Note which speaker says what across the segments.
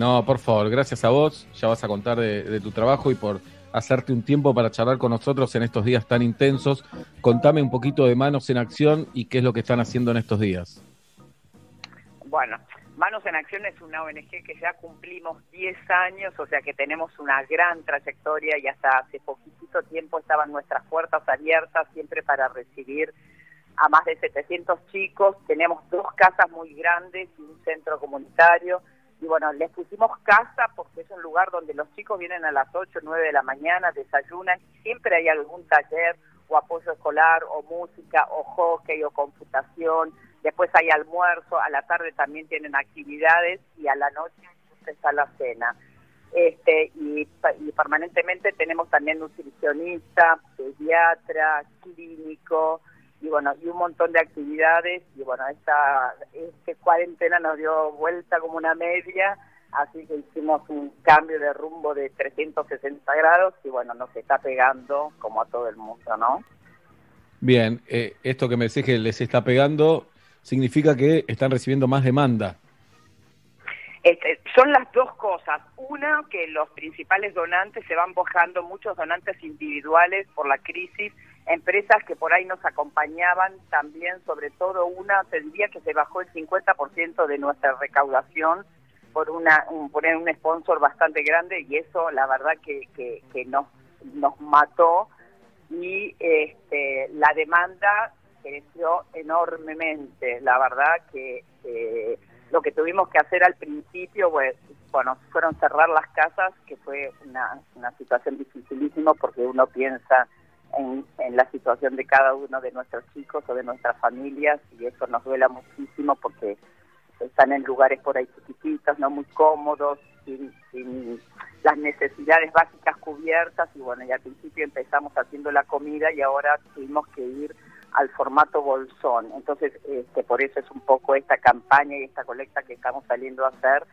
Speaker 1: No, por favor, gracias a vos. Ya vas a contar de, tu trabajo y por hacerte un tiempo para charlar con nosotros en estos días tan intensos. Contame un poquito de Manos en Acción y qué es lo que están haciendo en estos días.
Speaker 2: Bueno, Manos en Acción es una ONG que ya cumplimos 10 años, o sea que tenemos una gran trayectoria y hasta hace poquitito tiempo estaban nuestras puertas abiertas siempre para recibir a más de 700 chicos. Tenemos dos casas muy grandes y un centro comunitario. Y bueno, les pusimos casa porque es un lugar donde los chicos vienen a las 8 o 9 de la mañana, desayunan y siempre hay algún taller o apoyo escolar o música o hockey o computación después hay almuerzo, a la tarde también tienen actividades y a la noche está la cena. Este, y, permanentemente tenemos también nutricionista, pediatra, clínico, y bueno, y un montón de actividades, y bueno, esta, este cuarentena nos dio vuelta como una media, así que hicimos un cambio de rumbo de 360 grados, y bueno, nos está pegando como a todo el mundo, ¿no?
Speaker 1: Bien, eh, esto que me decís que les está pegando, significa que están recibiendo más demanda.
Speaker 2: Este, son las dos cosas. Una, que los principales donantes se van bajando, muchos donantes individuales por la crisis, empresas que por ahí nos acompañaban también, sobre todo una, te diría que se bajó el 50% de nuestra recaudación por una un, poner un sponsor bastante grande y eso la verdad que, que, que nos, nos mató y este, la demanda creció enormemente. La verdad que lo que tuvimos que hacer al principio, pues, bueno, fueron cerrar las casas, que fue una, una situación dificilísima porque uno piensa en, en, la situación de cada uno de nuestros chicos o de nuestras familias y eso nos duela muchísimo porque están en lugares por ahí chiquititos, no muy cómodos, sin, las necesidades básicas cubiertas y bueno, y al principio empezamos haciendo la comida y ahora tuvimos que ir al formato bolsón. Entonces, este, por eso es un poco esta campaña y esta colecta que estamos saliendo a hacer,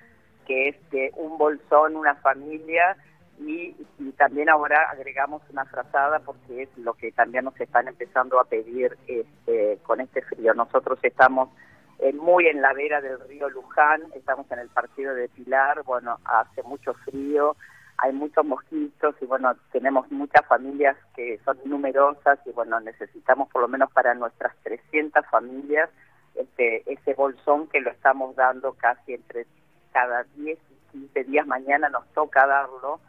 Speaker 2: que es un bolsón, una familia, y, también ahora agregamos una frazada porque es lo que también nos están empezando a pedir este, con este frío. Nosotros estamos muy en la vera del río Luján, estamos en el partido de Pilar, bueno, hace mucho frío, hay muchos mosquitos y bueno, tenemos muchas familias que son numerosas y bueno, necesitamos por lo menos para nuestras 300 familias este, ese bolsón que lo estamos dando casi entre cada 10 y 15 días, mañana nos toca darlo,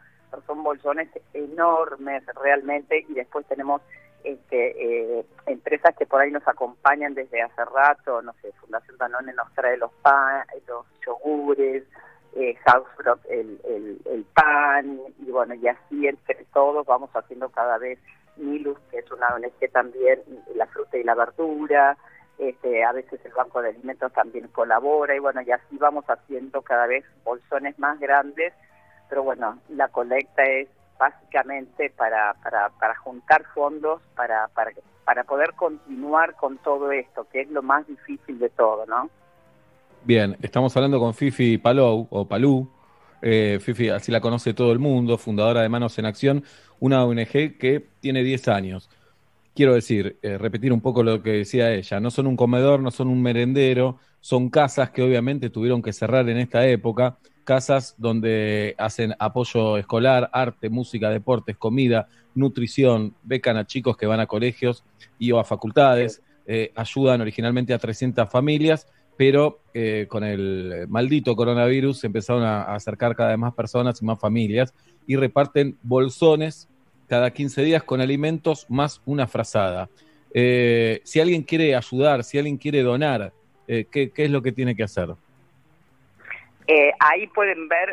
Speaker 2: son bolsones enormes realmente y después tenemos este, eh, empresas que por ahí nos acompañan desde hace rato, no sé, Fundación Danone nos trae los pan, los yogures, eh, el, el, pan, y bueno, y así entre todos vamos haciendo cada vez Milus, que es una ONG también, la fruta y la verdura, este, a veces el Banco de Alimentos también colabora, y bueno, y así vamos haciendo cada vez bolsones más grandes, pero bueno, la colecta es básicamente para, para, para juntar fondos para, para, para poder continuar con todo esto, que es lo más difícil de todo, ¿no?
Speaker 1: Bien, estamos hablando con Fifi Palou, o Palú. Eh, Fifi, así la conoce todo el mundo, fundadora de Manos en Acción, una ONG que tiene 10 años. Quiero decir, eh, repetir un poco lo que decía ella, no son un comedor, no son un merendero, son casas que obviamente tuvieron que cerrar en esta época, casas donde hacen apoyo escolar, arte, música, deportes, comida, nutrición, becan a chicos que van a colegios y o a facultades, eh, ayudan originalmente a 300 familias pero eh, con el maldito coronavirus se empezaron a, acercar cada vez más personas y más familias y reparten bolsones cada 15 días con alimentos más una frazada. Eh, si alguien quiere ayudar, si alguien quiere donar, eh, ¿qué, es lo que tiene que hacer?
Speaker 2: ahí pueden ver,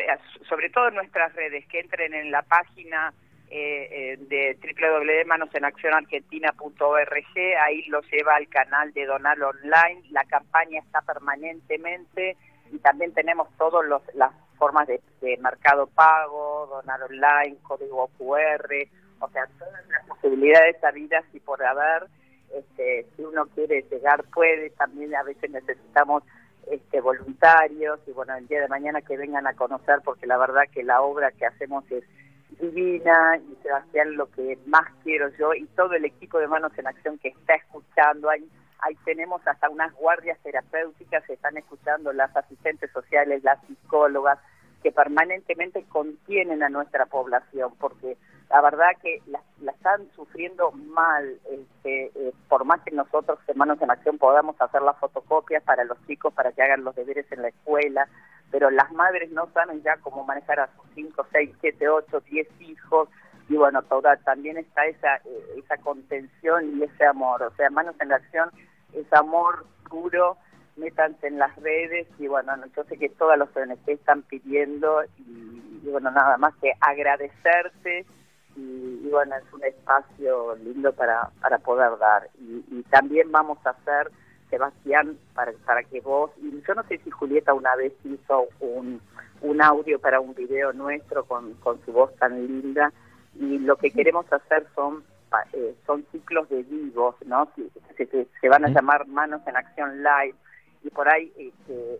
Speaker 2: sobre todo en nuestras redes, que entren en la página eh, eh, de www.manosenaccionargentina.org, ahí lo lleva al canal de Donar Online, la campaña está permanentemente y también tenemos todas las formas de, mercado pago, donar online, código QR, o sea, todas las posibilidades habidas y por haber, este, si uno quiere llegar puede, también a veces necesitamos este, voluntarios y bueno, el día de mañana que vengan a conocer porque la verdad que la obra que hacemos es divina y Sebastián lo que más quiero yo y todo el equipo de Manos en Acción que está escuchando. Ahí, ahí tenemos hasta unas guardias terapéuticas que están escuchando, las asistentes sociales, las psicólogas, que permanentemente contienen a nuestra población, porque la verdad que la, están sufriendo mal, este, eh, por más que nosotros, Hermanos en Acción, podamos hacer las fotocopias para los chicos, para que hagan los deberes en la escuela, pero las madres no saben ya cómo manejar a sus 5, 6, 7, 8, 10 hijos, y bueno, toda, también está esa, eh, esa contención y ese amor, o sea, Manos en la Acción es amor puro, métanse en las redes y bueno, yo sé que todos los ONG están pidiendo y, bueno, nada más que agradecerte y, bueno, es un espacio lindo para, para poder dar. Y, también vamos a hacer, Sebastián, para, para que vos, y yo no sé si Julieta una vez hizo un, un audio para un video nuestro con, con su voz tan linda, y lo que queremos hacer son eh, son ciclos de vivos, ¿no? Se, se, van a llamar Manos en Acción Live, y por ahí este,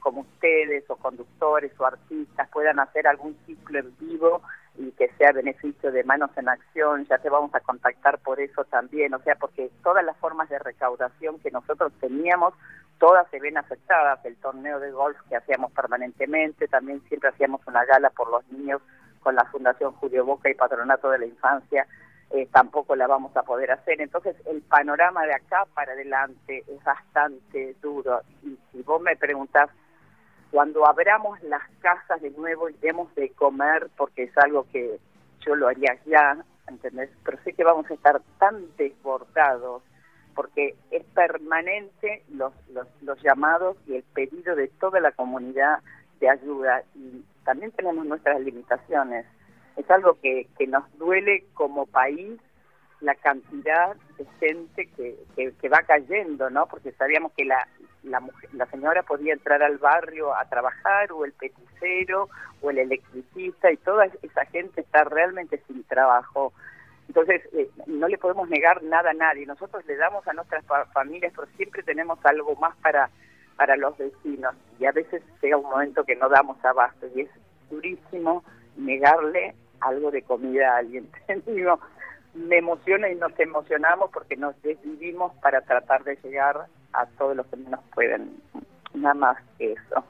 Speaker 2: como ustedes o conductores o artistas puedan hacer algún ciclo en vivo y que sea beneficio de manos en acción, ya te vamos a contactar por eso también, o sea, porque todas las formas de recaudación que nosotros teníamos, todas se ven afectadas, el torneo de golf que hacíamos permanentemente, también siempre hacíamos una gala por los niños con la Fundación Julio Boca y Patronato de la Infancia, eh, tampoco la vamos a poder hacer. Entonces el panorama de acá para adelante es bastante duro. Y si vos me preguntás, cuando abramos las casas de nuevo y demos de comer, porque es algo que yo lo haría ya, ¿entendés? Pero sé que vamos a estar tan desbordados porque es permanente los, los, los llamados y el pedido de toda la comunidad de ayuda y también tenemos nuestras limitaciones es algo que, que nos duele como país la cantidad de gente que, que, va cayendo, ¿no? Porque sabíamos que la, la, mujer, la señora podía entrar al barrio a trabajar, o el peticero, o el electricista, y toda esa gente está realmente sin trabajo. Entonces, eh, no le podemos negar nada a nadie. Nosotros le damos a nuestras familias, pero siempre tenemos algo más para, para los vecinos. Y a veces llega un momento que no damos abasto, y es durísimo negarle algo de comida a alguien. Digo, me emociona y nos emocionamos porque nos desvivimos para tratar de llegar a todos los que menos pueden. Nada más eso.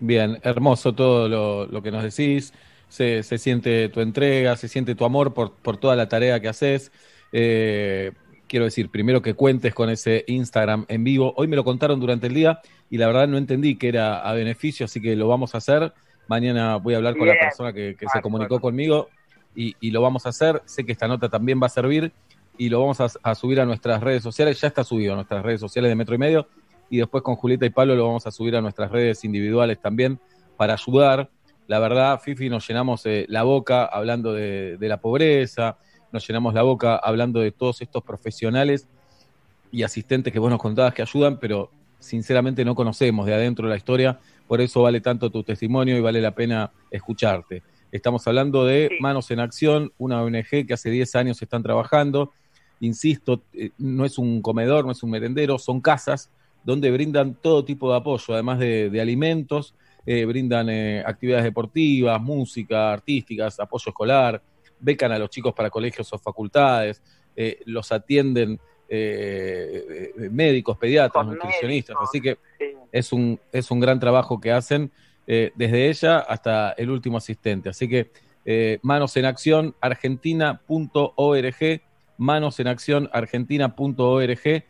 Speaker 1: Bien, hermoso todo lo, que nos decís. Se, se, siente tu entrega, se siente tu amor por, por toda la tarea que haces. Eh, quiero decir, primero que cuentes con ese Instagram en vivo. Hoy me lo contaron durante el día y la verdad no entendí que era a beneficio, así que lo vamos a hacer. Mañana voy a hablar con la persona que, se comunicó conmigo y, lo vamos a hacer. Sé que esta nota también va a servir y lo vamos a, subir a nuestras redes sociales. Ya está subido a nuestras redes sociales de Metro y Medio y después con Julieta y Pablo lo vamos a subir a nuestras redes individuales también para ayudar. La verdad, Fifi, nos llenamos eh, la boca hablando de, de la pobreza, nos llenamos la boca hablando de todos estos profesionales y asistentes que vos nos contabas que ayudan, pero sinceramente no conocemos de adentro la historia por eso vale tanto tu testimonio y vale la pena escucharte. Estamos hablando de Manos en Acción, una ONG que hace 10 años están trabajando. Insisto, eh, no es un comedor, no es un merendero, son casas donde brindan todo tipo de apoyo, además de, alimentos, eh, brindan eh, actividades deportivas, música, artísticas, apoyo escolar, becan a los chicos para colegios o facultades, los atienden médicos, pediatras, nutricionistas, así que es un, es un gran trabajo que hacen eh, desde ella hasta el último asistente. Así que eh, Manos en Acción Argentina.org, Manos en Acción Argentina.org,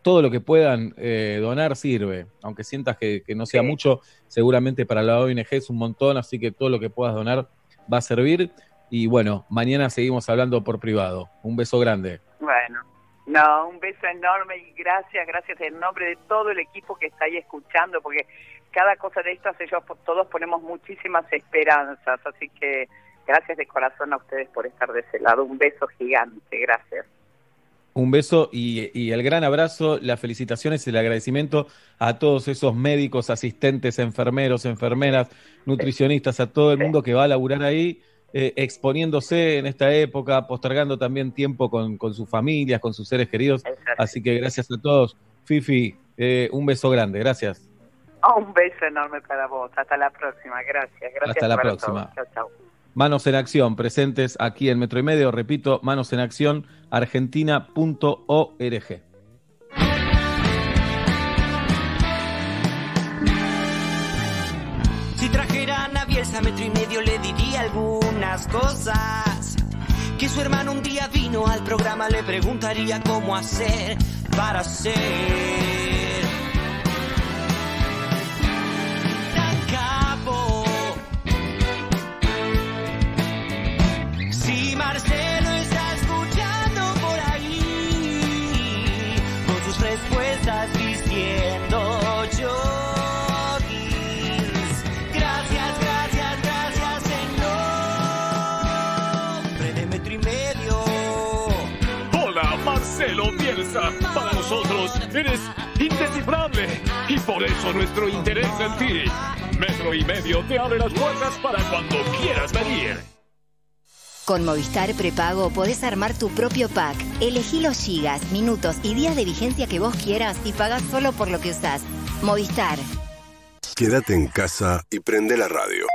Speaker 1: todo lo que puedan eh, donar sirve, aunque sientas que, no sea mucho, seguramente para la ONG es un montón, así que todo lo que puedas donar va a servir. Y bueno, mañana seguimos hablando por privado. Un beso grande.
Speaker 2: Bueno, no, un beso enorme y gracias, gracias en nombre de todo el equipo que está ahí escuchando, porque cada cosa de estas ellos todos ponemos muchísimas esperanzas, así que gracias de corazón a ustedes por estar de ese lado. Un beso gigante, gracias.
Speaker 1: Un beso y, el gran abrazo, las felicitaciones y el agradecimiento a todos esos médicos, asistentes, enfermeros, enfermeras, nutricionistas, a todo el mundo que va a laburar ahí eh, exponiéndose en esta época, postergando también tiempo con, con sus familias, con sus seres queridos. Así que gracias a todos. Fifi, eh, un beso grande, gracias.
Speaker 2: Oh, un beso enorme para vos. Hasta la próxima, gracias. gracias
Speaker 1: Hasta la próxima. Manos en Acción, presentes aquí en Metro y Medio, repito, Manos en Acción, argentina.org. Si trajeran
Speaker 3: Bielsa, metro y medio le diría algunas cosas. Que su hermano un día vino al programa, le preguntaría cómo hacer para ser
Speaker 4: Marcelo Bielsa. Para nosotros eres indescifrable y por eso nuestro interés en ti. Metro y medio te abre las puertas para cuando quieras venir.
Speaker 5: Con Movistar Prepago podés armar tu propio pack. Elegí los gigas, minutos y días de vigencia que vos quieras y pagás solo por lo que usás. Movistar.
Speaker 6: Quédate en casa y prende la radio.